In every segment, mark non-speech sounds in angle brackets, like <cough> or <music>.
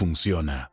funciona.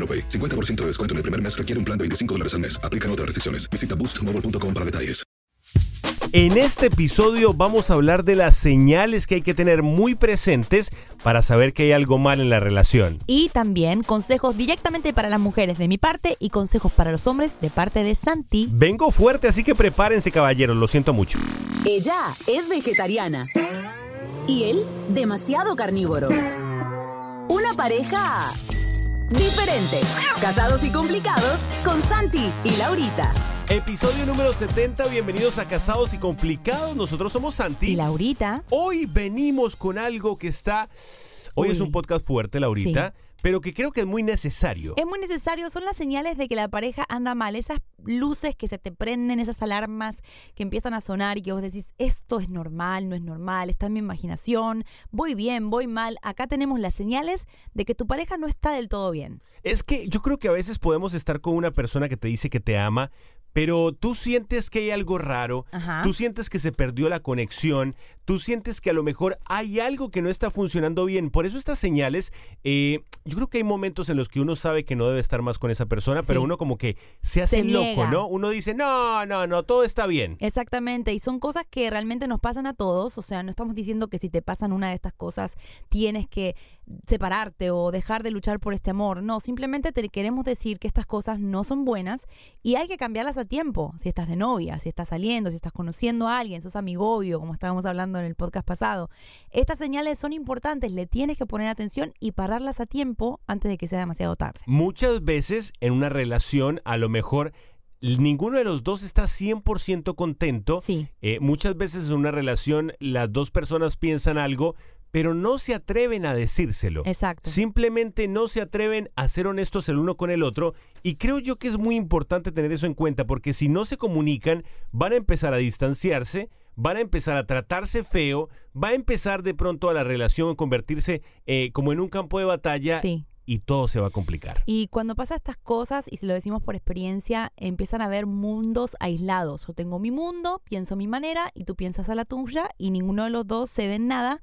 AroPay. 50% de descuento en el primer mes requiere un plan de 25 dólares al mes. Aplican otras restricciones. Visita boostmobile.com para detalles. En este episodio vamos a hablar de las señales que hay que tener muy presentes para saber que hay algo mal en la relación. Y también consejos directamente para las mujeres de mi parte y consejos para los hombres de parte de Santi. Vengo fuerte, así que prepárense caballeros, lo siento mucho. Ella es vegetariana y él demasiado carnívoro. Una pareja diferente. Casados y complicados con Santi y Laurita. Episodio número 70, bienvenidos a Casados y Complicados. Nosotros somos Santi. Y Laurita. Hoy venimos con algo que está... Hoy Uy. es un podcast fuerte, Laurita, pero que creo que es muy necesario. Es muy necesario, son las señales de que la pareja anda mal, esas luces que se te prenden, esas alarmas que empiezan a sonar y que vos decís, esto es normal, no es normal, está en mi imaginación, voy bien, voy mal. Acá tenemos las señales de que tu pareja no está del todo bien. Es que yo creo que a veces podemos estar con una persona que te dice que te ama, pero tú sientes que hay algo raro, Ajá. tú sientes que se perdió la conexión, tú sientes que a lo mejor hay algo que no está funcionando bien. Por eso estas señales, eh, yo creo que hay momentos en los que uno sabe que no debe estar más con esa persona, pero uno como que se hace Se loco. ¿no? Uno dice, no, no, no, todo está bien. Exactamente, y son cosas que realmente nos pasan a todos, o sea, no estamos diciendo que si te pasan una de estas cosas tienes que separarte o dejar de luchar por este amor, no, simplemente te queremos decir que estas cosas no son buenas y hay que cambiarlas a tiempo, si estás de novia, si estás saliendo, si estás conociendo a alguien, sos amigobio, como estábamos hablando en el podcast pasado. Estas señales son importantes, le tienes que poner atención y pararlas a tiempo antes de que sea demasiado tarde. Muchas veces en una relación a lo mejor ninguno de los dos está 100% contento. Sí. Eh, muchas veces en una relación las dos personas piensan algo, pero no se atreven a decírselo. Exacto. Simplemente no se atreven a ser honestos el uno con el otro. Y creo yo que es muy importante tener eso en cuenta, porque si no se comunican, van a empezar a distanciarse, van a empezar a tratarse feo, va a empezar de pronto a la relación a convertirse eh, como en un campo de batalla Sí. y todo se va a complicar. Y cuando pasa estas cosas, y si lo decimos por experiencia, empiezan a haber mundos aislados. Yo tengo mi mundo, pienso mi manera, y tú piensas a la tuya, y ninguno de los dos cede en nada.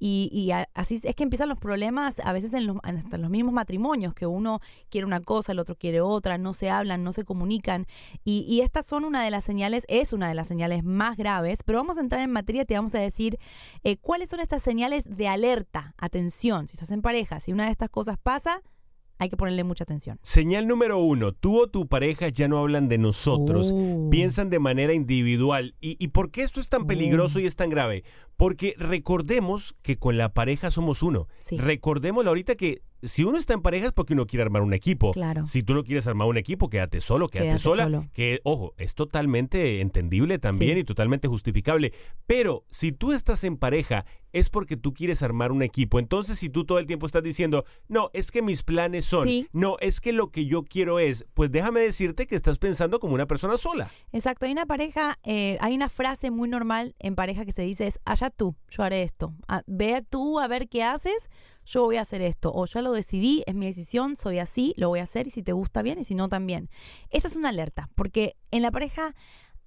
Y, y así es que empiezan los problemas, a veces en los, hasta los mismos matrimonios, que uno quiere una cosa, el otro quiere otra, no se hablan, no se comunican. Y, y estas son una de las señales, es una de las señales más graves, pero vamos a entrar en materia, te vamos a decir eh, cuáles son estas señales de alerta. Atención, si estás en pareja, si una de estas cosas pasa, hay que ponerle mucha atención. Señal número uno, tú o tu pareja ya no hablan de nosotros, Oh. piensan de manera individual. ¿Y, ¿Y por qué esto es tan peligroso y es tan grave? Porque recordemos que con la pareja somos uno. Sí. Recordemos ahorita que si uno está en pareja es porque uno quiere armar un equipo. Claro. Si tú no quieres armar un equipo, quédate solo, quédate, Quédate sola. solo. Que, ojo, es totalmente entendible también Sí. y totalmente justificable. Pero si tú estás en pareja, es porque tú quieres armar un equipo. Entonces, si tú todo el tiempo estás diciendo, no, es que mis planes son, Sí. no, es que lo que yo quiero es, pues déjame decirte que estás pensando como una persona sola. Exacto, hay una pareja, eh, hay una frase muy normal en pareja que se dice es, allá tú, yo haré esto. Ah, ve tú a ver qué haces, yo voy a hacer esto. O ya lo decidí, es mi decisión, soy así, lo voy a hacer y si te gusta bien y si no también. Esa es una alerta, porque en la pareja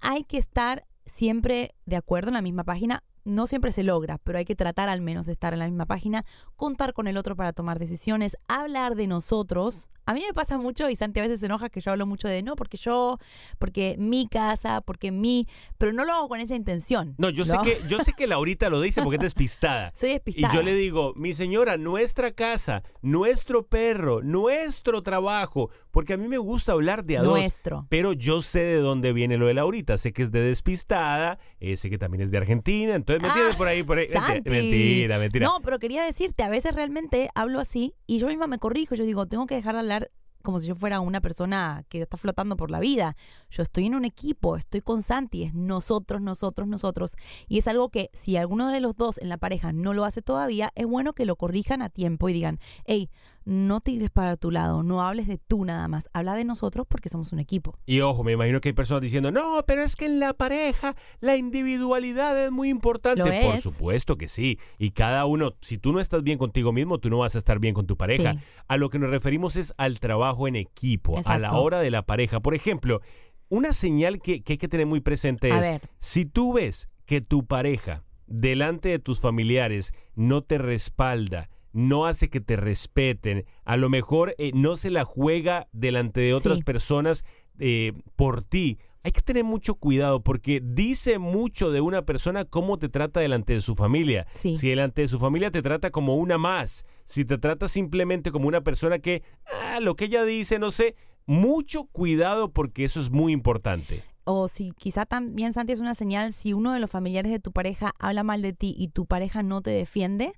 hay que estar siempre de acuerdo en la misma página. No siempre se logra, pero hay que tratar al menos de estar en la misma página, contar con el otro para tomar decisiones, hablar de nosotros. A mí me pasa mucho y Santi a veces se enoja que yo hablo mucho de no, porque yo, porque mi casa, porque mi, pero no lo hago con esa intención. No, yo sé que yo sé que Laurita lo dice porque es despistada. <laughs> Soy despistada. Y yo le digo, mi señora, nuestra casa, nuestro perro, nuestro trabajo, porque a mí me gusta hablar de a dos. Nuestro. Pero yo sé de dónde viene lo de Laurita. Sé que es de despistada, eh, sé que también es de Argentina. Entonces me entiendes Ah, por ahí, por ahí. Santi. Mentira, mentira. No, pero quería decirte, a veces realmente hablo así y yo misma me corrijo. Yo digo, tengo que dejar de hablar como si yo fuera una persona que está flotando por la vida. Yo estoy en un equipo, estoy con Santi, es nosotros, nosotros, nosotros. Y es algo que si alguno de los dos en la pareja no lo hace todavía, es bueno que lo corrijan a tiempo y digan, hey, no tires para tu lado, no hables de tú nada más, habla de nosotros porque somos un equipo. Y ojo, me imagino que hay personas diciendo, no, pero es que en la pareja la individualidad es muy importante. Lo Por es. supuesto que sí. Y cada uno, si tú no estás bien contigo mismo, tú no vas a estar bien con tu pareja. Sí. A lo que nos referimos es al trabajo en equipo, a la hora de la pareja. Por ejemplo, una señal que, que hay que tener muy presente A es, ver. si tú ves que tu pareja delante de tus familiares no te respalda, no hace que te respeten, a lo mejor eh, no se la juega delante de otras Sí. personas eh, por ti. Hay que tener mucho cuidado porque dice mucho de una persona cómo te trata delante de su familia. Sí. Si delante de su familia te trata como una más, si te trata simplemente como una persona que, ah, lo que ella dice, no sé, mucho cuidado porque eso es muy importante. O si quizá también, Santi, es una señal, si uno de los familiares de tu pareja habla mal de ti y tu pareja no te defiende,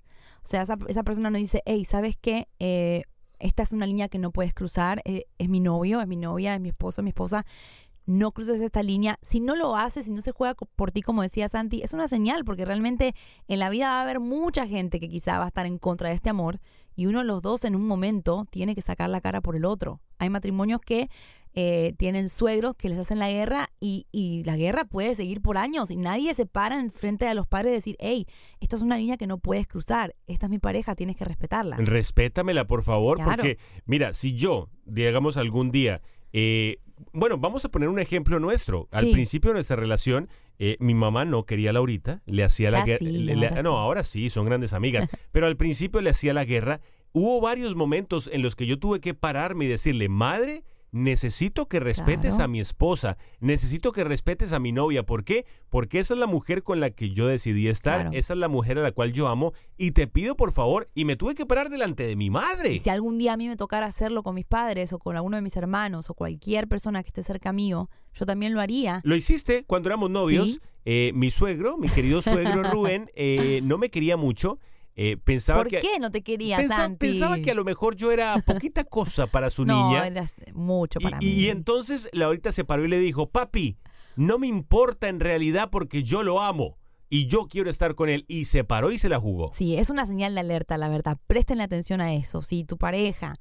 sea, esa, esa persona no dice, hey, ¿sabes qué? Eh, esta es una línea que no puedes cruzar, eh, es mi novio, es mi novia, es mi esposo, es mi esposa, no cruces esta línea. Si no lo haces, si no se juega por ti, como decía Santi, es una señal, porque realmente en la vida va a haber mucha gente que quizá va a estar en contra de este amor y uno de los dos en un momento tiene que sacar la cara por el otro. Hay matrimonios que eh, tienen suegros que les hacen la guerra y, y la guerra puede seguir por años y nadie se para en frente a los padres y decir, hey, esta es una línea que no puedes cruzar, esta es mi pareja, tienes que respetarla. Respétamela, por favor, Claro. porque, mira, si yo, digamos, algún día, eh, bueno, vamos a poner un ejemplo nuestro. Al Sí. principio de nuestra relación, eh, mi mamá no quería a Laurita, le hacía la guerra. sí, no, ahora sí, son grandes amigas, <laughs> pero al principio le hacía la guerra. Hubo varios momentos en los que yo tuve que pararme y decirle, madre, necesito que respetes Claro. a mi esposa, necesito que respetes a mi novia. ¿Por qué? Porque esa es la mujer con la que yo decidí estar, Claro. esa es la mujer a la cual yo amo y te pido por favor, y me tuve que parar delante de mi madre. Y si algún día a mí me tocara hacerlo con mis padres o con alguno de mis hermanos o cualquier persona que esté cerca mío, yo también lo haría. Lo hiciste cuando éramos novios. Sí. Eh, mi suegro, mi querido suegro <laughs> Rubén, eh, no me quería mucho. Eh, pensaba ¿Por que, qué no te quería, pensa- Santi? pensaba que a lo mejor yo era poquita cosa para su <laughs> no, niña. mucho para y, mí. y entonces Laurita se paró y le dijo, papi, no me importa en realidad porque yo lo amo y yo quiero estar con él. Y se paró y se la jugó. Sí, es una señal de alerta, la verdad. Presten atención a eso. Si tu pareja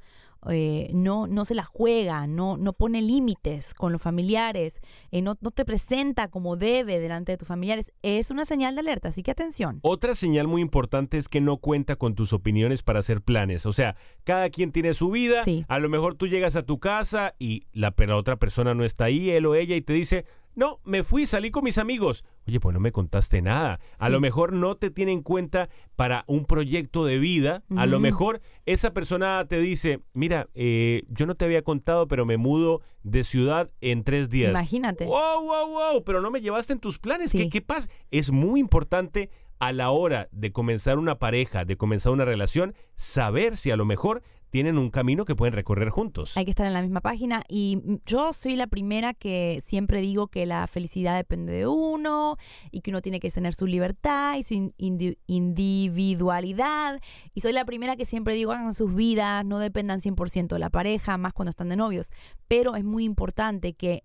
eh, no, no se la juega, no, no pone límites con los familiares, eh, no, no te presenta como debe delante de tus familiares, es una señal de alerta. Así que atención. Otra señal muy importante es que no cuenta con tus opiniones para hacer planes. O sea, cada quien tiene su vida. Sí. A lo mejor tú llegas a tu casa y la, pero la otra persona no está ahí, él o ella, y te dice, no, me fui, salí con mis amigos. Oye, pues no me contaste nada. A Sí. lo mejor no te tiene en cuenta para un proyecto de vida. A lo mejor esa persona te dice, mira, eh, yo no te había contado, pero me mudo de ciudad en tres días. Imagínate. Wow, wow, wow, pero no me llevaste en tus planes. Sí. ¿Qué, qué pasa? Es muy importante a la hora de comenzar una pareja, de comenzar una relación, saber si a lo mejor tienen un camino que pueden recorrer juntos. Hay que estar en la misma página y mm, yo soy la primera que siempre digo que la felicidad depende de uno y que uno tiene que tener su libertad y su indi- individualidad y soy la primera que siempre digo hagan sus vidas, no dependan 100% de la pareja, más cuando están de novios, pero es muy importante que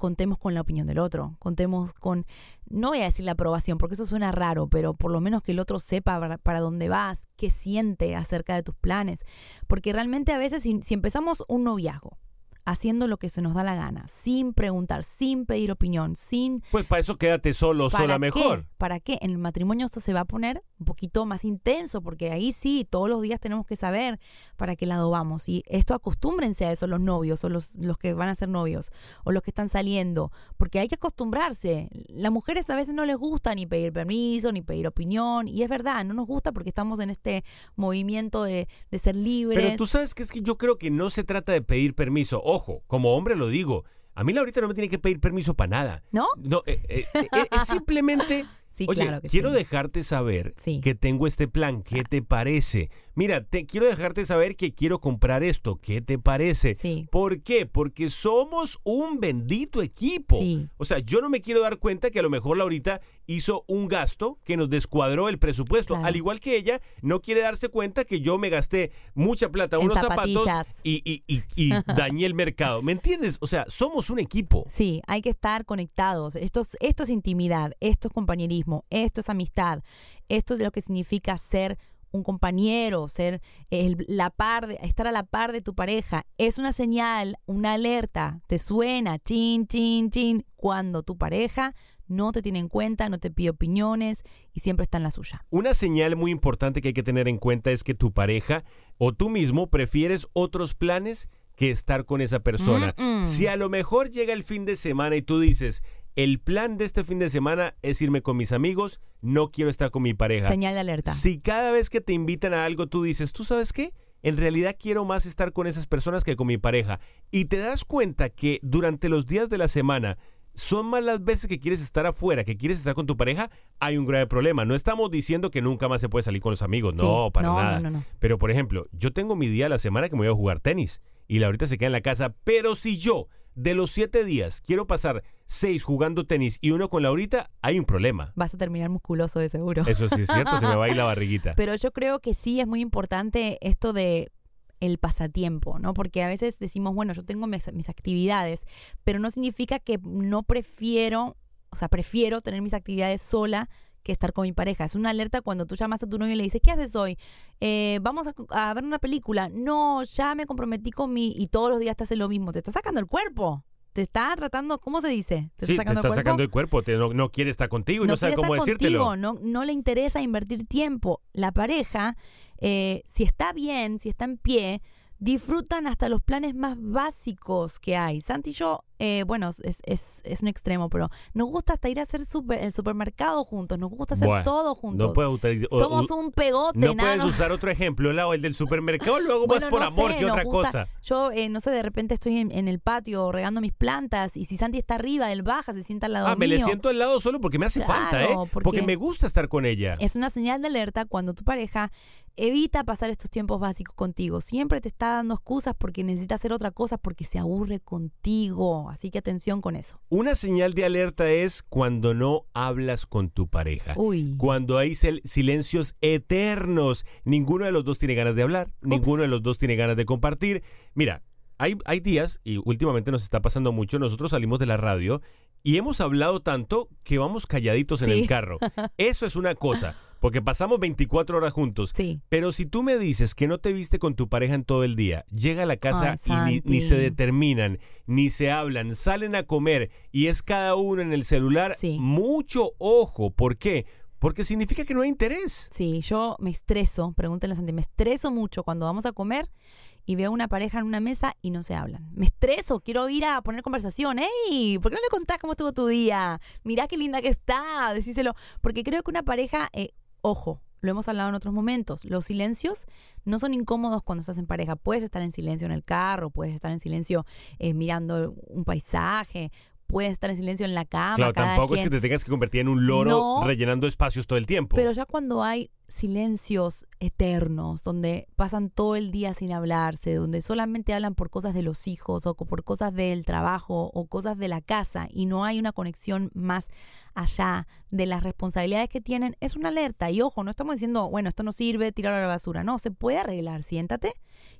contemos con la opinión del otro, contemos con, no voy a decir la aprobación, porque eso suena raro, pero por lo menos que el otro sepa para, dónde vas, qué siente acerca de tus planes, porque realmente a veces si, si empezamos un noviazgo haciendo lo que se nos da la gana, sin preguntar, sin pedir opinión, sin... Pues para eso quédate solo o ¿Para sola qué? mejor. ¿Para qué? En el matrimonio esto se va a poner un poquito más intenso, porque ahí sí, todos los días tenemos que saber para qué lado vamos. Y esto acostúmbrense a eso los novios o los, los que van a ser novios o los que están saliendo, porque hay que acostumbrarse. Las mujeres a veces no les gusta ni pedir permiso, ni pedir opinión, y es verdad, no nos gusta porque estamos en este movimiento de, de ser libres. Pero tú sabes que es que yo creo que no se trata de pedir permiso. Ojo, como hombre lo digo. A mí Laurita no me tiene que pedir permiso para nada. ¿No? No, eh, eh, eh, es simplemente... Sí, Oye, claro que quiero sí. dejarte saber Sí. que tengo este plan. ¿Qué te parece? Mira, te quiero dejarte saber que quiero comprar esto. ¿Qué te parece? Sí. ¿Por qué? Porque somos un bendito equipo. Sí. O sea, yo no me quiero dar cuenta que a lo mejor Laurita hizo un gasto que nos descuadró el presupuesto. Claro. Al igual que ella, no quiere darse cuenta que yo me gasté mucha plata en unos zapatos y, y- y- y <laughs> dañé el mercado. ¿Me entiendes? O sea, somos un equipo. Sí, hay que estar conectados. Esto es, esto es intimidad, esto es compañerismo, esto es amistad, esto es lo que significa ser un compañero, ser el- la par de- estar a la par de tu pareja. Es una señal, una alerta, te suena, chin, chin, chin, cuando tu pareja no te tiene en cuenta, no te pide opiniones y siempre está en la suya. Una señal muy importante que hay que tener en cuenta es que tu pareja o tú mismo prefieres otros planes que estar con esa persona. Si a lo mejor llega el fin de semana y tú dices, el plan de este fin de semana es irme con mis amigos, no quiero estar con mi pareja. Señal de alerta. Si cada vez que te invitan a algo tú dices, ¿tú sabes qué? En realidad quiero más estar con esas personas que con mi pareja. Y te das cuenta que durante los días de la semana son más las veces que quieres estar afuera, que quieres estar con tu pareja, hay un grave problema. No estamos diciendo que nunca más se puede salir con los amigos, Sí. no, para No, no, nada. no, no. Pero por ejemplo, yo tengo mi día a la semana que me voy a jugar tenis y la ahorita se queda en la casa, pero si yo de los siete días quiero pasar seis jugando tenis y uno con Laurita, hay un problema. Vas a terminar musculoso de seguro. Eso sí es cierto, se me va a ir la barriguita. <laughs> Pero yo creo que sí es muy importante esto de el pasatiempo, ¿no? Porque a veces decimos, bueno, yo tengo mis, mis actividades, pero no significa que no prefiero, o sea, prefiero tener mis actividades sola que estar con mi pareja. Es una alerta cuando tú llamas a tu novio y le dices, ¿qué haces hoy? Eh, vamos a, a ver una película. No, ya me comprometí con mi... Y todos los días te hace lo mismo. Te está sacando el cuerpo. Te está tratando, ¿cómo se dice? Sí, te está sacando el cuerpo, te- no, no quiere estar contigo y no, sabe cómo decírtelo. contigo, no, no le interesa invertir tiempo. La pareja, eh, si está bien, si está en pie, disfrutan hasta los planes más básicos que hay. Santi y yo, eh, bueno, es, es, es un extremo, pero nos gusta hasta ir a hacer super- el supermercado juntos, nos gusta hacer Bueno, todo juntos. No o- Somos un pegote, No puedes usar otro ejemplo, Lau, el del supermercado, <laughs> lo hago Bueno, más por no amor sé, que otra gusta- cosa. Yo, eh, no sé, de repente estoy en, en el patio regando mis plantas y si Santi está arriba, él baja, se sienta al lado Ah, me le mío. siento al lado solo porque me hace falta, ¿eh? Porque me gusta estar con ella. Es una señal de alerta cuando tu pareja evita pasar estos tiempos básicos contigo. Siempre te está dando excusas porque necesita hacer otra cosa porque se aburre contigo. Así que atención con eso. Una señal de alerta es cuando no hablas con tu pareja. Uy. Cuando hay sil- silencios eternos. Ninguno de los dos tiene ganas de hablar. Ninguno de los dos tiene ganas de compartir. Mira, hay, hay días, y últimamente nos está pasando mucho, nosotros salimos de la radio y hemos hablado tanto que vamos calladitos en Sí. el carro. <laughs> Eso es una cosa, porque pasamos 24 horas juntos. Sí. Pero si tú me dices que no te viste con tu pareja en todo el día, llega a la casa Ay, y ni, se determinan, ni se hablan, salen a comer y es cada uno en el celular, Sí. mucho ojo. ¿Por qué? Porque significa que no hay interés. Sí, yo me estreso, pregúntenle a Santi, me estreso mucho cuando vamos a comer y veo una pareja en una mesa y no se hablan. Me estreso, quiero ir a poner conversación. ¡Ey! ¿Por qué no le contás cómo estuvo tu día? Mirá qué linda que está, decíselo. Porque creo que una pareja, eh, ojo, lo hemos hablado en otros momentos, los silencios no son incómodos cuando estás en pareja. Puedes estar en silencio en el carro, puedes estar en silencio eh, mirando un paisaje, pueden estar en silencio en la cama. Claro, cada tampoco es quien. que te tengas que convertir en un loro No. rellenando espacios todo el tiempo. Pero ya cuando hay silencios eternos, donde pasan todo el día sin hablarse, donde solamente hablan por cosas de los hijos o por cosas del trabajo o cosas de la casa y no hay una conexión más allá de las responsabilidades que tienen, es una alerta. Y ojo, no estamos diciendo, bueno, esto no sirve, tirarlo a la basura. No, se puede arreglar. Siéntate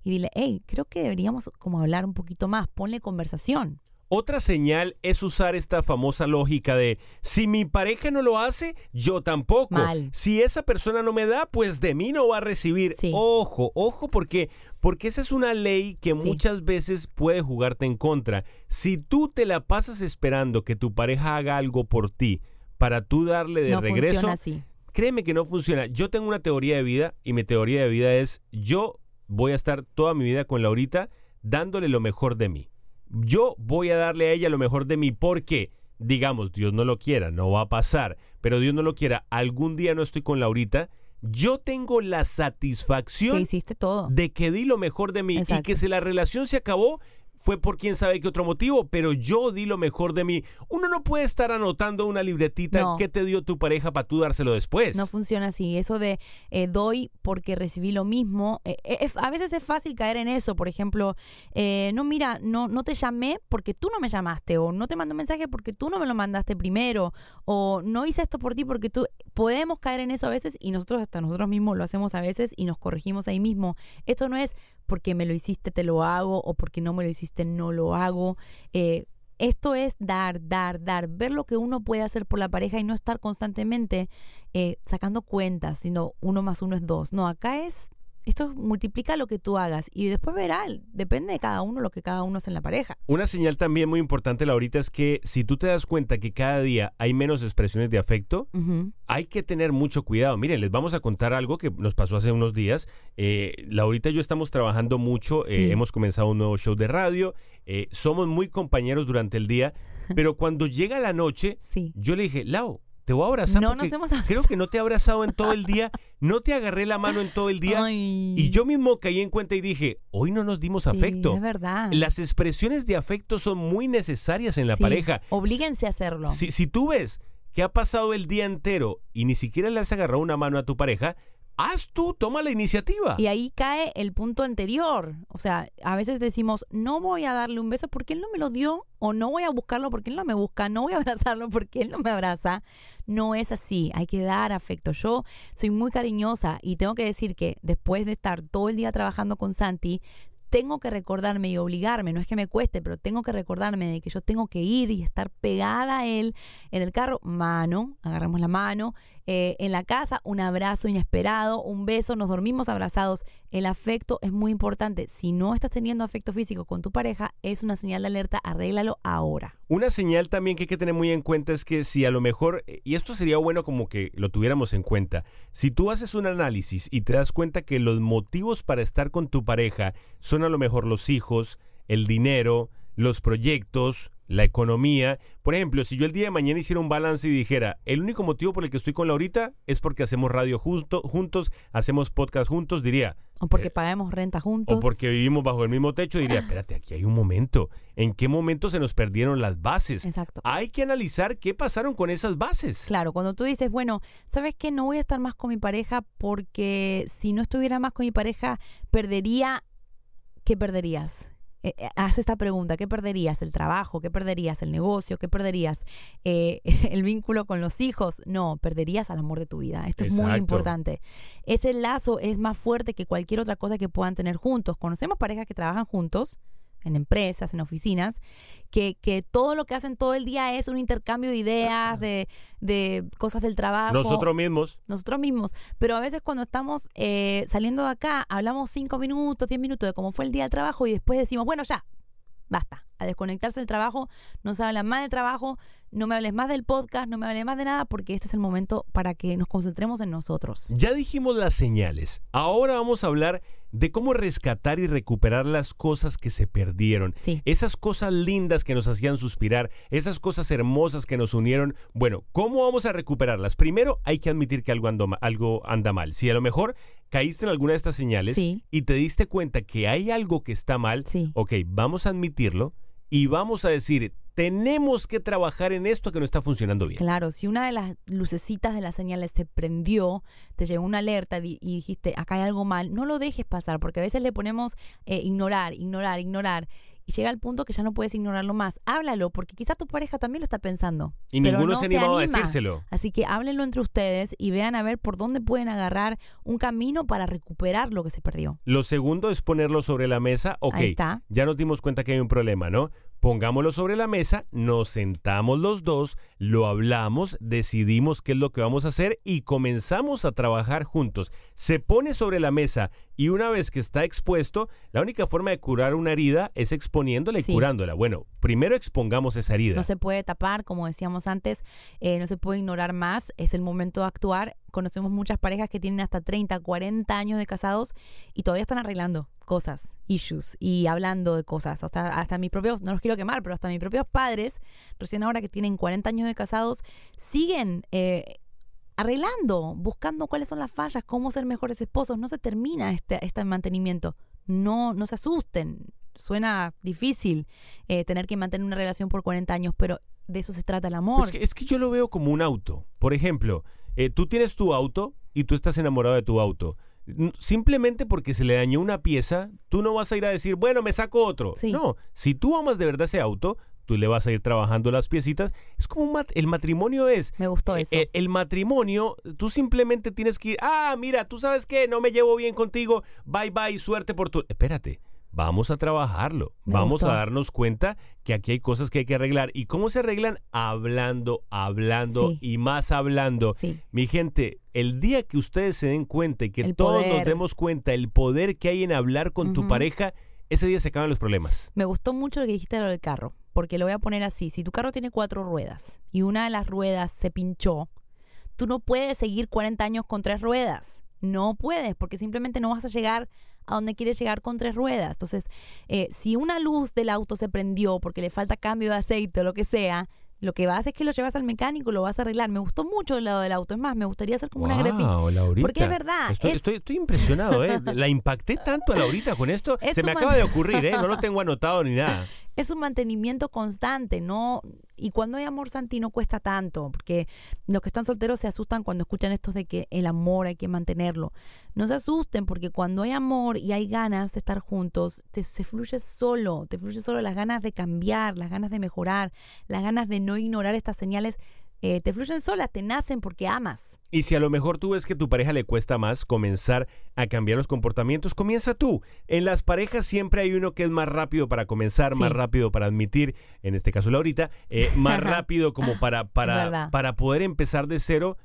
y dile, hey, creo que deberíamos como hablar un poquito más, ponle conversación. Otra señal es usar esta famosa lógica de si mi pareja no lo hace, yo tampoco. Mal. Si esa persona no me da, pues de mí no va a recibir. Sí. Ojo, ojo, porque porque esa es una ley que Sí. muchas veces puede jugarte en contra. Si tú te la pasas esperando que tu pareja haga algo por ti para tú darle de no regreso, así. créeme que no funciona. Yo tengo una teoría de vida y mi teoría de vida es yo voy a estar toda mi vida con Laurita dándole lo mejor de mí. Yo voy a darle a ella lo mejor de mí porque, digamos, Dios no lo quiera, no va a pasar, pero Dios no lo quiera, algún día no estoy con Laurita, yo tengo la Que satisfacción hiciste todo. de que di lo mejor de mí y que si la relación se acabó fue por quién sabe qué otro motivo, pero yo di lo mejor de mí. Uno no puede estar anotando una libretita No. que te dio tu pareja para tú dárselo después. No funciona así. Eso de eh, doy porque recibí lo mismo. eh, eh, a veces es fácil caer en eso. Por ejemplo, eh, no, mira, no, no te llamé porque tú no me llamaste. O no te mandé un mensaje porque tú no me lo mandaste primero. O no hice esto por ti porque tú. Podemos caer en eso a veces y nosotros, hasta nosotros mismos lo hacemos a veces y nos corregimos ahí mismo. Esto no es porque me lo hiciste, te lo hago. O porque no me lo hiciste, no lo hago. Eh, esto es dar, dar, dar, ver lo que uno puede hacer por la pareja y no estar constantemente eh, sacando cuentas, sino uno más uno es dos. No, acá es, esto multiplica lo que tú hagas y después verá, depende de cada uno lo que cada uno hace en la pareja. Una señal también muy importante, Laurita, es que si tú te das cuenta que cada día hay menos expresiones de afecto, hay que tener mucho cuidado. Miren, les vamos a contar algo que nos pasó hace unos días. Eh, Laurita y yo estamos trabajando mucho, eh, hemos comenzado un nuevo show de radio, eh, somos muy compañeros durante el día, <laughs> pero cuando llega la noche, Sí. yo le dije, Lau, te voy a abrazar No porque nos hemos creo abrazado. que no te he abrazado en todo el día, no te agarré la mano en todo el día. Ay. Y yo mismo caí en cuenta y dije, hoy no nos dimos Sí, afecto. es verdad. Las expresiones de afecto son muy necesarias en la Sí, pareja. Oblíguense a hacerlo. Si, si tú ves que ha pasado el día entero y ni siquiera le has agarrado una mano a tu pareja, haz tú, toma la iniciativa. Y ahí cae el punto anterior. O sea, a veces decimos, no voy a darle un beso porque él no me lo dio, o no voy a buscarlo porque él no me busca, no voy a <laughs> abrazarlo porque él no me abraza. No es así, hay que dar afecto. Yo soy muy cariñosa y tengo que decir que después de estar todo el día trabajando con Santi, tengo que recordarme y obligarme, no es que me cueste, pero tengo que recordarme de que yo tengo que ir y estar pegada a él en el carro, mano, agarramos la mano, eh, en la casa, un abrazo inesperado, un beso, nos dormimos abrazados. El afecto es muy importante. Si no estás teniendo afecto físico con tu pareja, es una señal de alerta, arréglalo ahora. Una señal también que hay que tener muy en cuenta es que si a lo mejor, y esto sería bueno como que lo tuviéramos en cuenta, si tú haces un análisis y te das cuenta que los motivos para estar con tu pareja son a lo mejor los hijos, el dinero, los proyectos, la economía. Por ejemplo, si yo el día de mañana hiciera un balance y dijera, el único motivo por el que estoy con Laurita es porque hacemos radio justo, juntos, hacemos podcast juntos, diría, O porque Eh, paguemos renta juntos. o porque vivimos bajo el mismo techo, diría, espérate, aquí hay un momento. ¿En qué momento se nos perdieron las bases? Exacto. Hay que analizar qué pasaron con esas bases. Claro, cuando tú dices, bueno, ¿sabes qué? No voy a estar más con mi pareja porque si no estuviera más con mi pareja, perdería. ¿Qué perderías? Eh, eh, haz esta pregunta: ¿qué perderías? ¿El trabajo? ¿Qué perderías? ¿El negocio? ¿Qué perderías? Eh, <laughs> ¿El vínculo con los hijos? No, perderías al amor de tu vida. Esto es muy importante. Ese lazo es más fuerte que cualquier otra cosa que puedan tener juntos. Conocemos parejas que trabajan juntos en empresas, en oficinas, que, que todo lo que hacen todo el día es un intercambio de ideas, de, de cosas del trabajo. Nosotros mismos. Nosotros mismos. Pero a veces cuando estamos eh, saliendo de acá, hablamos cinco minutos, diez minutos de cómo fue el día del trabajo y después decimos, bueno, ya, basta. A desconectarse del trabajo, no se habla más del trabajo, no me hables más del podcast, no me hables más de nada, porque este es el momento para que nos concentremos en nosotros. Ya dijimos las señales. Ahora vamos a hablar de cómo rescatar y recuperar las cosas que se perdieron. Sí. Esas cosas lindas que nos hacían suspirar, esas cosas hermosas que nos unieron. Bueno, ¿cómo vamos a recuperarlas? Primero hay que admitir que algo, ando algo anda mal. Si a lo mejor caíste en alguna de estas señales Sí. y te diste cuenta que hay algo que está mal, Sí. ok, vamos a admitirlo y vamos a decir, tenemos que trabajar en esto que no está funcionando bien. Claro, si una de las lucecitas de las señales te prendió, te llegó una alerta y y dijiste, acá hay algo mal, no lo dejes pasar, porque a veces le ponemos eh, ignorar, ignorar, ignorar. Y llega al punto que ya no puedes ignorarlo más. Háblalo, porque quizá tu pareja también lo está pensando. Y pero ninguno no se ha animado a anima. decírselo. Así que háblenlo entre ustedes y vean a ver por dónde pueden agarrar un camino para recuperar lo que se perdió. Lo segundo es ponerlo sobre la mesa. Ok, Ahí está. ya nos dimos cuenta que hay un problema, ¿no? Pongámoslo sobre la mesa, nos sentamos los dos, lo hablamos, decidimos qué es lo que vamos a hacer y comenzamos a trabajar juntos. Se pone sobre la mesa y una vez que está expuesto, la única forma de curar una herida es exponiéndola y Sí. curándola. Bueno, primero expongamos esa herida. No se puede tapar, como decíamos antes, eh, no se puede ignorar más, es el momento de actuar. Conocemos muchas parejas que tienen hasta 30, 40 años de casados y todavía están arreglando cosas, issues, y hablando de cosas. O sea, hasta mis propios, no los quiero quemar, pero hasta mis propios padres, recién ahora que tienen 40 años de casados, siguen... eh, arreglando, buscando cuáles son las fallas, cómo ser mejores esposos. No se termina este, este mantenimiento. No, no se asusten. Suena difícil eh, tener que mantener una relación por 40 años, pero de eso se trata el amor. Pues que- es que yo lo veo como un auto. Por ejemplo, eh, tú tienes tu auto y tú estás enamorado de tu auto. Simplemente porque se le dañó una pieza, tú no vas a ir a decir, bueno, me saco otro. Sí. No, si tú amas de verdad ese auto, tú le vas a ir trabajando las piecitas. Es como un mat- el matrimonio es. Me gustó eso. eh, el matrimonio, tú simplemente tienes que ir, ah, mira, tú sabes que no me llevo bien contigo, bye bye, suerte por tu... Espérate, vamos a trabajarlo, Me vamos gustó. a darnos cuenta que aquí hay cosas que hay que arreglar. ¿Y cómo se arreglan? Hablando, hablando Sí. y más hablando. Sí. Mi gente, el día que ustedes se den cuenta y que El todos nos demos cuenta el poder que hay en hablar con tu pareja, ese día se acaban los problemas. Me gustó mucho lo que dijiste de lo del carro, porque lo voy a poner así. Si tu carro tiene cuatro ruedas y una de las ruedas se pinchó, tú no puedes seguir 40 años con tres ruedas. No puedes, porque simplemente no vas a llegar a donde quieres llegar con tres ruedas. Entonces, eh, si una luz del auto se prendió porque le falta cambio de aceite o lo que sea, lo que vas es que lo llevas al mecánico lo vas a arreglar. Me gustó mucho el lado del auto. Es más, me gustaría hacer como una grafía. Laurita. Porque es verdad, Estoy, es- estoy- estoy impresionado, ¿eh? La impacté tanto a Laurita con esto. <laughs> Es Se me acaba de ocurrir, ¿eh? No lo tengo anotado ni nada. <laughs> es un mantenimiento constante, ¿no? Y cuando hay amor, Santi, no cuesta tanto, porque los que están solteros se asustan cuando escuchan estos de que el amor hay que mantenerlo. No se asusten, porque cuando hay amor y hay ganas de estar juntos, te, se fluye solo, te fluye solo las ganas de cambiar, las ganas de mejorar, las ganas de no ignorar estas señales, eh, te fluyen solas, te nacen porque amas. Y si a lo mejor tú ves que a tu pareja le cuesta más comenzar a cambiar los comportamientos, comienza tú. En las parejas siempre hay uno que es más rápido para comenzar, Sí. más rápido para admitir, en este caso Laurita, eh, más <laughs> rápido como para, para, para poder empezar de cero.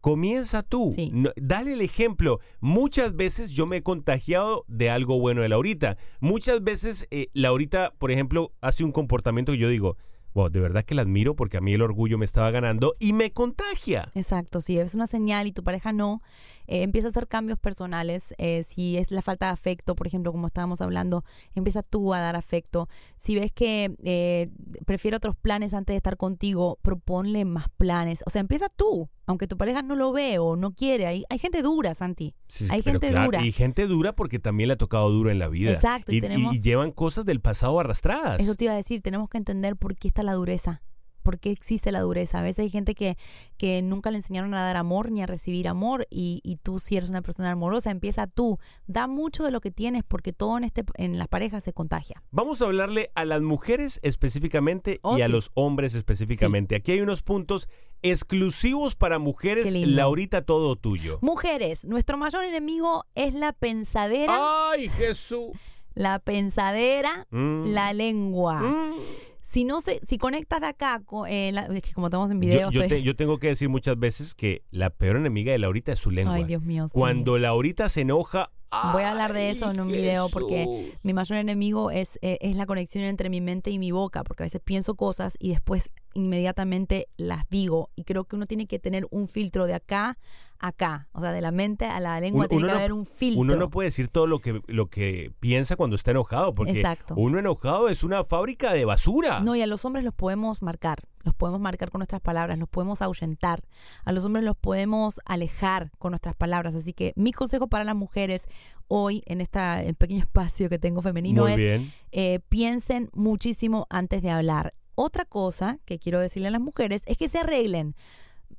Comienza tú, Sí. No- dale el ejemplo. Muchas veces yo me he contagiado de algo bueno de Laurita. Muchas veces eh, Laurita, por ejemplo, hace un comportamiento que yo digo, wow, de verdad que la admiro porque a mí el orgullo me estaba ganando y me contagia. Exacto, si es una señal y tu pareja no, eh, empieza a hacer cambios personales. eh, si es la falta de afecto, por ejemplo, como estábamos hablando, empieza tú a dar afecto. Si ves que eh, prefiere otros planes antes de estar contigo, proponle más planes. O sea, empieza tú, aunque tu pareja no lo ve o no quiere. Hay, hay gente dura, Santi. Sí, hay pero gente claro, dura. Y gente dura porque también le ha tocado duro en la vida. Exacto, y y, tenemos- y llevan cosas del pasado arrastradas. Eso te iba a decir, tenemos que entender por qué está la dureza. ¿Por qué existe la dureza? A veces hay gente que, que nunca le enseñaron a dar amor ni a recibir amor y, y tú si eres una persona amorosa, empieza tú. Da mucho de lo que tienes porque todo en, este, en las parejas se contagia. Vamos a hablarle a las mujeres específicamente Oh, y a sí. los hombres específicamente. Aquí hay unos puntos exclusivos para mujeres. Laurita, todo tuyo. Mujeres, nuestro mayor enemigo es la pensadera, ¡Ay, Jesús! la pensadera, Mm. la lengua. Mm. Si no se, si conectas de acá, con, eh, la- es que como estamos en video, yo te- yo tengo que decir muchas veces que la peor enemiga de Laurita es su lengua. Ay, Dios mío, sí. Cuando Laurita se enoja. Voy a hablar de eso en un ¡ay, video porque mi mayor enemigo es, eh, es la conexión entre mi mente y mi boca, porque a veces pienso cosas y después inmediatamente las digo. Y creo que uno tiene que tener un filtro de acá a acá. O sea, de la mente a la lengua Uno- tiene uno que no- haber un filtro. Uno no puede decir todo lo que, lo que piensa cuando está enojado, porque Exacto. uno enojado es una fábrica de basura. No, y a los hombres los podemos marcar, los podemos marcar con nuestras palabras, los podemos ahuyentar, a los hombres los podemos alejar con nuestras palabras. Así que mi consejo para las mujeres hoy en este pequeño <laughs> espacio que tengo femenino Muy es eh, piensen muchísimo antes de hablar. otra cosa que quiero decirle a las mujeres es que se arreglen.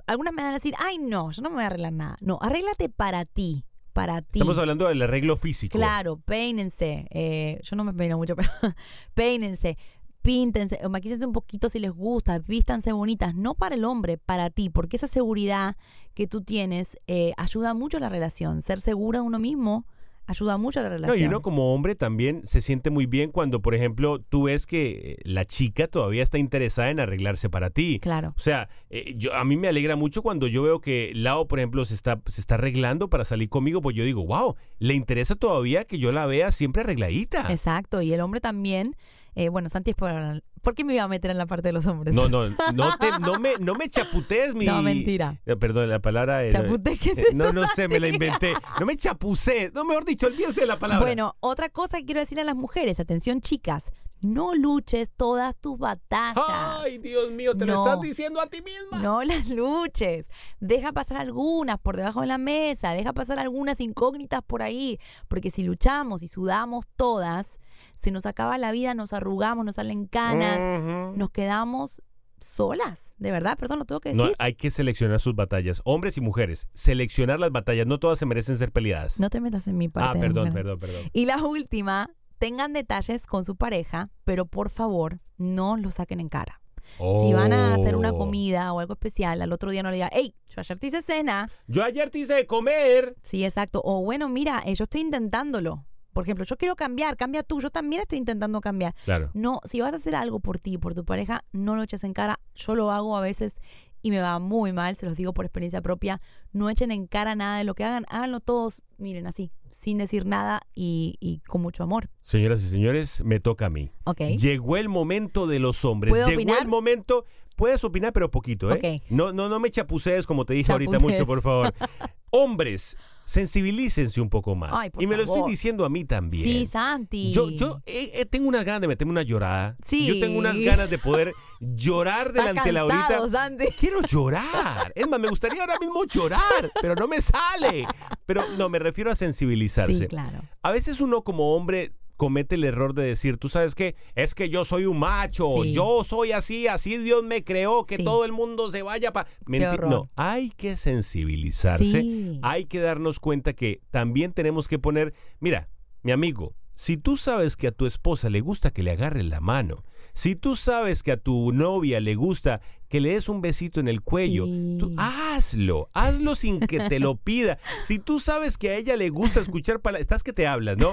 Algunas me van a decir, ay no, yo no me voy a arreglar nada. No, arréglate para ti, para ti. Estamos hablando del arreglo físico. Claro, peínense. Eh, yo no me peino mucho, pero <laughs> peínense, píntense, maquíllense un poquito si les gusta, vístanse bonitas, no para el hombre, para ti, porque esa seguridad que tú tienes eh, ayuda mucho a la relación. Ser segura de uno mismo ayuda mucho a la No, relación. y uno como hombre también se siente muy bien cuando, por ejemplo, tú ves que eh, la chica todavía está interesada en arreglarse para ti. Claro. O sea, eh, yo, a mí me alegra mucho cuando yo veo que Lao, por ejemplo, se está, se está arreglando para salir conmigo, pues yo digo, wow, le interesa todavía que yo la vea siempre arregladita. Exacto, y el hombre también. Eh, bueno, Santi es por... ¿Por qué me iba a meter en la parte de los hombres? No, no, <laughs> no, te, no, me, no me chaputees mi... No, mentira. Eh, Perdón, la palabra... eh, Chaputé, ¿qué es eh, No, eso, no sé, me la inventé. No me chapucé. No, mejor dicho, olvídense de la palabra. Bueno, otra cosa que quiero decirle a las mujeres, atención chicas, no luches todas tus batallas. Ay, Dios mío, te lo No. estás diciendo a ti misma. No <laughs> las luches. Deja pasar algunas por debajo de la mesa, deja pasar algunas incógnitas por ahí, porque si luchamos y sudamos todas, se nos acaba la vida, nos arrugamos, nos salen canas, nos quedamos solas, de verdad, perdón, lo tengo que No, decir. hay que seleccionar sus batallas, hombres y mujeres. Seleccionar las batallas, no todas se merecen ser peleadas. No te metas en mi parte. ah, perdón, perdón, perdón. Y la última, tengan detalles con su pareja, pero por favor, no lo saquen en cara. Si van a hacer una Oh. comida o algo especial, al otro día no le digan, hey, yo ayer te hice cena. Yo ayer te hice comer. Sí, exacto. O bueno, mira, eh, yo estoy intentándolo. Por ejemplo, yo quiero cambiar, cambia tú, yo también estoy intentando cambiar. Claro. No, si vas a hacer algo por ti, por tu pareja, no lo eches en cara. Yo lo hago a veces y me va muy mal, se los digo por experiencia propia. No echen en cara nada de lo que hagan, háganlo todos, miren, así, sin decir nada y, y con mucho amor. Señoras y señores, me toca a mí. Llegó el momento de los hombres. ¿Puedo Llegó opinar? el momento. Puedes opinar, pero poquito, ¿eh? No, no, no me chapucees como te dije ahorita mucho, por favor. <laughs> Hombres, sensibilícense un poco más. Ay, y me lo estoy diciendo a mí también. Sí, Santi. Yo, yo eh, eh, tengo unas ganas de meterme una llorada. Sí. Yo tengo unas ganas de poder llorar delante de la ahorita. Santi. Quiero llorar. Es más, me gustaría ahora mismo llorar, pero no me sale. Pero no, me refiero a sensibilizarse. Sí, claro. A veces uno como hombre comete el error de decir, tú sabes qué, es que yo soy un macho, Sí. yo soy así, así Dios me creó, que Sí. todo el mundo se vaya para... No, hay que sensibilizarse, Sí. hay que darnos cuenta que también tenemos que poner, mira, mi amigo, si tú sabes que a tu esposa le gusta que le agarres la mano, si tú sabes que a tu novia le gusta que le des un besito en el cuello, Sí. tú hazlo, hazlo sin que te lo pida. Si tú sabes que a ella le gusta escuchar palabras, estás que te hablas, ¿no?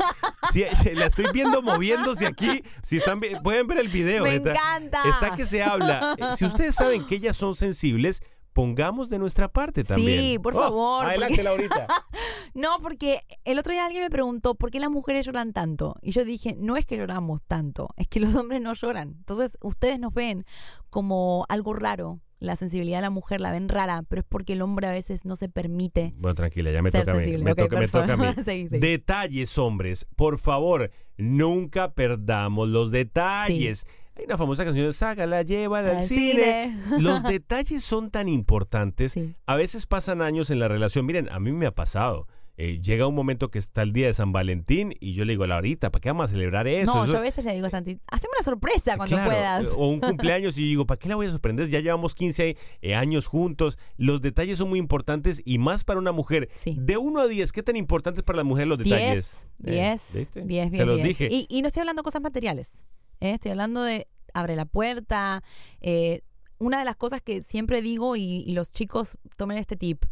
Si, la estoy viendo moviéndose aquí, si están pueden ver el video. Me está, encanta. Está que se habla. Si ustedes saben que ellas son sensibles, pongamos de nuestra parte también. Sí, por Oh, favor, Adelante, porque- Laurita. <laughs> No, porque el otro día alguien me preguntó por qué las mujeres lloran tanto. Y yo dije, no es que lloramos tanto, es que los hombres no lloran. Entonces, ustedes nos ven como algo raro. La sensibilidad de la mujer la ven rara, pero es porque el hombre a veces no se permite. Bueno, tranquila, ya me toca a mí. Me toca, me toca a. <laughs> Detalles, hombres. Por favor, nunca perdamos los detalles. Hay una famosa canción de Sácala, llévala al Al cine. cine. Los <laughs> detalles son tan importantes. Sí. A veces pasan años en la relación. Miren, a mí me ha pasado. Eh, llega un momento que está el día de San Valentín y yo le digo, Laurita, ¿para qué vamos a celebrar eso? no, Eso- yo a veces le digo a Santi, haceme una sorpresa cuando Claro, puedas. O un <laughs> cumpleaños y digo, ¿para qué la voy a sorprender? Ya llevamos 15 eh, años juntos. Los detalles son muy importantes y más para una mujer. Sí. De 1 a 10, ¿qué tan importantes para la mujer los detalles? 10, Eh, 10, ¿viste? 10, Se 10, los 10. dije. Y, y no estoy hablando de cosas materiales. ¿Eh? Estoy hablando de abre la puerta. eh, una de las cosas que siempre digo y, y los chicos tomen este tip.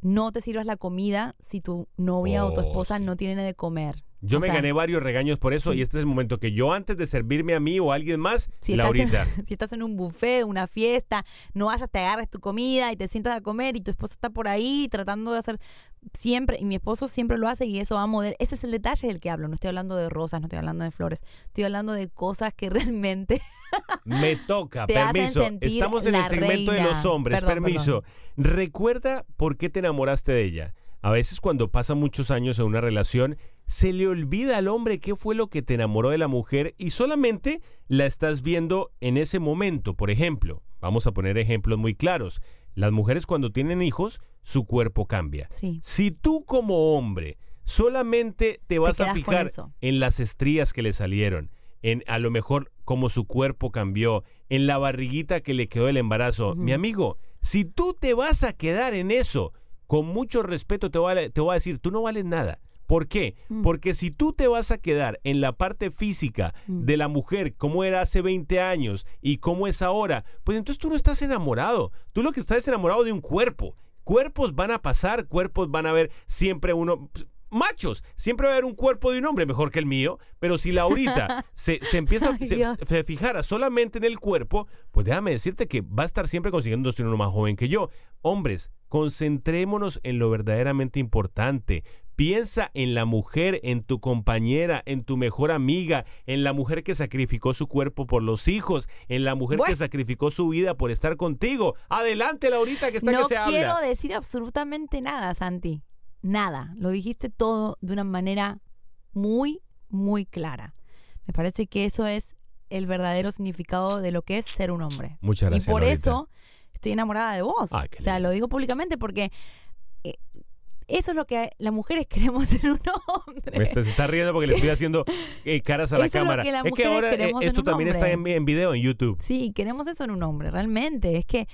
No te sirvas la comida si tu novia o tu Oh, esposa sí. no tiene de comer. Yo O me sea, gané varios regaños por eso sí. y este es el momento que yo antes de servirme a mí o a alguien más, Si estás, en, Laurita. <laughs> si estás en un buffet, una fiesta, no vayas, te agarres tu comida y te sientas a comer y tu esposa está por ahí tratando de hacer siempre, y mi esposo siempre lo hace y eso amo de él. Ese es el detalle del que hablo. No estoy hablando de rosas, no estoy hablando de flores, estoy hablando de cosas que <laughs> realmente Me toca, permiso. Estamos en el segmento de los hombres, Perdón, permiso. Recuerda por qué te enamoraste de ella. A veces cuando pasan muchos años en una relación, se le olvida al hombre qué fue lo que te enamoró de la mujer y solamente la estás viendo en ese momento. Por ejemplo, vamos a poner ejemplos muy claros. Las mujeres cuando tienen hijos, su cuerpo cambia. Sí. Si tú como hombre solamente te vas a fijar en las estrías que le salieron, en a lo mejor cómo su cuerpo cambió, en la barriguita que le quedó el embarazo. Mi amigo, si tú te vas a quedar en eso, con mucho respeto te voy a, te voy a decir, tú no vales nada. ¿Por qué? Mm. Porque si tú te vas a quedar en la parte física Mm. de la mujer, como era hace 20 años y cómo es ahora, pues entonces tú no estás enamorado. Tú lo que estás es enamorado de un cuerpo. Cuerpos van a pasar, cuerpos van a ver siempre uno... Machos, siempre va a haber un cuerpo de un hombre mejor que el mío, pero si Laurita <laughs> se, se empieza Ay, se, se fijara solamente en el cuerpo, pues déjame decirte que va a estar siempre consiguiéndose uno más joven que yo. Hombres, concentrémonos en lo verdaderamente importante. Piensa en la mujer, en tu compañera, en tu mejor amiga, en la mujer que sacrificó su cuerpo por los hijos, en la mujer que sacrificó su vida por estar contigo. Adelante, Laurita, que está no que se quiero habla. decir absolutamente nada, Santi. Nada. Lo dijiste todo de una manera muy, muy clara. Me parece que eso es el verdadero significado de lo que es ser un hombre. Muchas gracias. y por Laurita. eso estoy enamorada de vos. Ay, o sea, lo digo públicamente porque eh, eso es lo que las mujeres <laughs> queremos en un hombre. Me está- se está riendo porque le estoy haciendo eh, caras a la Eso es lo cámara. que las es que ahora eh, esto también está en, video en YouTube. Sí, queremos eso en un hombre, realmente. Es que,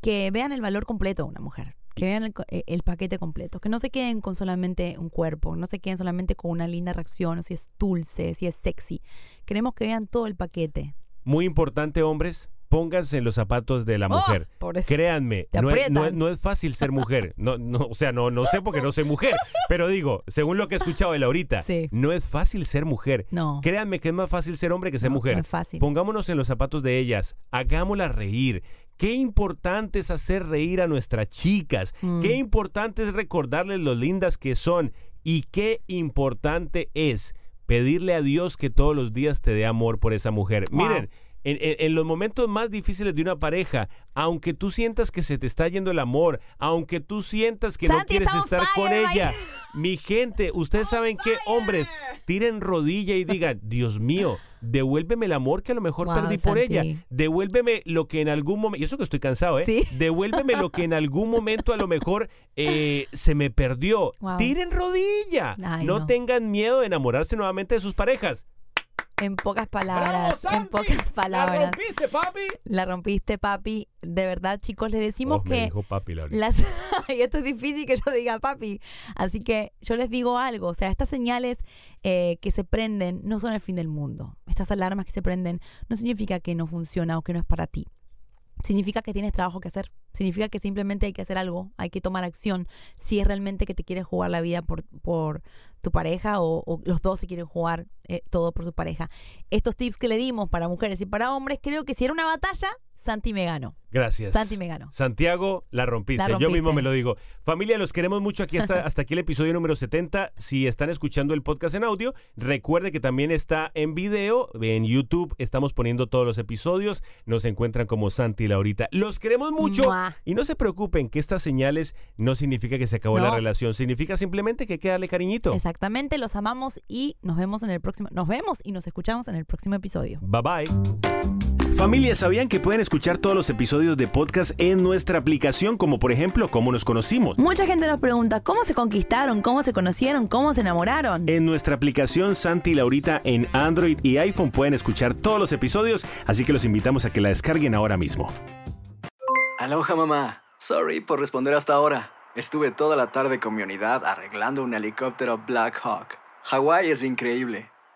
que vean el valor completo de una mujer. Que vean el, eh, el paquete completo. Que no se queden con solamente un cuerpo. No se queden solamente con una linda reacción. O si es dulce, si es sexy. Queremos que vean todo el paquete. Muy importante, hombres, pónganse en los zapatos de la ¡Oh! mujer. pobrecito. Créanme, no es, no, es, aprietan. no es fácil ser mujer. No, no, o sea, no, no sé porque no soy mujer. Pero digo, según lo que he escuchado de Laurita, Sí. no es fácil ser mujer. No. Créanme que es más fácil ser hombre que ser No, mujer. no es fácil. Pongámonos en los zapatos de ellas, hagámoslas reír. Qué importante es hacer reír a nuestras chicas. Mm. Qué importante es recordarles lo lindas que son. Y qué importante es pedirle a Dios que todos los días te dé amor por esa mujer. Wow. Miren, en, en- en los momentos más difíciles de una pareja, aunque tú sientas que se te está yendo el amor, aunque tú sientas que no quieres estar con ella, <laughs> mi gente, ustedes saben que hombres tiren rodilla y digan, Dios mío, devuélveme el amor que a lo mejor Wow, perdí por ella, devuélveme lo que en algún momento, y eso que estoy cansado, ¿eh? Sí. <laughs> Devuélveme lo que en algún momento a lo mejor eh, se me perdió. Wow. Tiren rodilla. Ay, no no. tengan miedo de enamorarse nuevamente de sus parejas. En pocas ¡Bravo, palabras. en pocas ¡La palabras. rompiste, papi! La rompiste, papi. De verdad, chicos, les decimos Oh, me que dijo papi, Laurita. las <laughs> y esto es difícil que yo diga papi. Así que yo les digo algo, o sea, estas señales eh, que se prenden no son el fin del mundo. Estas alarmas que se prenden no significa que no funciona o que no es para ti. Significa que tienes trabajo que hacer. Significa que simplemente hay que hacer algo, hay que tomar acción. Si es realmente que te quieres jugar la vida por, por tu pareja o, o los dos se quieren jugar eh, todo por su pareja. Estos tips que le dimos para mujeres y para hombres, creo que si era una batalla, Santi me ganó. Gracias. Santi me ganó. Santiago, la rompiste. La Yo mismo me lo digo. Familia, los queremos mucho aquí hasta, <laughs> hasta aquí el episodio número 70. Si están escuchando el podcast en audio, recuerde que también está en video. En YouTube estamos poniendo todos los episodios. Nos encuentran como Santi y Laurita. Los queremos mucho. Mua. Y no se preocupen que estas señales no significa que se acabó No. la relación. Significa simplemente que hay que darle cariñito. Exactamente, los amamos y nos vemos en el próximo, nos vemos y nos escuchamos en el próximo episodio. Bye bye. Familia, ¿sabían que pueden escuchar todos los episodios de podcast en nuestra aplicación, como por ejemplo, cómo nos conocimos? Mucha gente nos pregunta cómo se conquistaron, cómo se conocieron, cómo se enamoraron. En nuestra aplicación Santi y Laurita en Android y iPhone pueden escuchar todos los episodios, así que los invitamos a que la descarguen ahora mismo. Aloha mamá. Sorry por responder hasta ahora. Estuve toda la tarde con mi unidad arreglando un helicóptero Black Hawk. Hawái es increíble.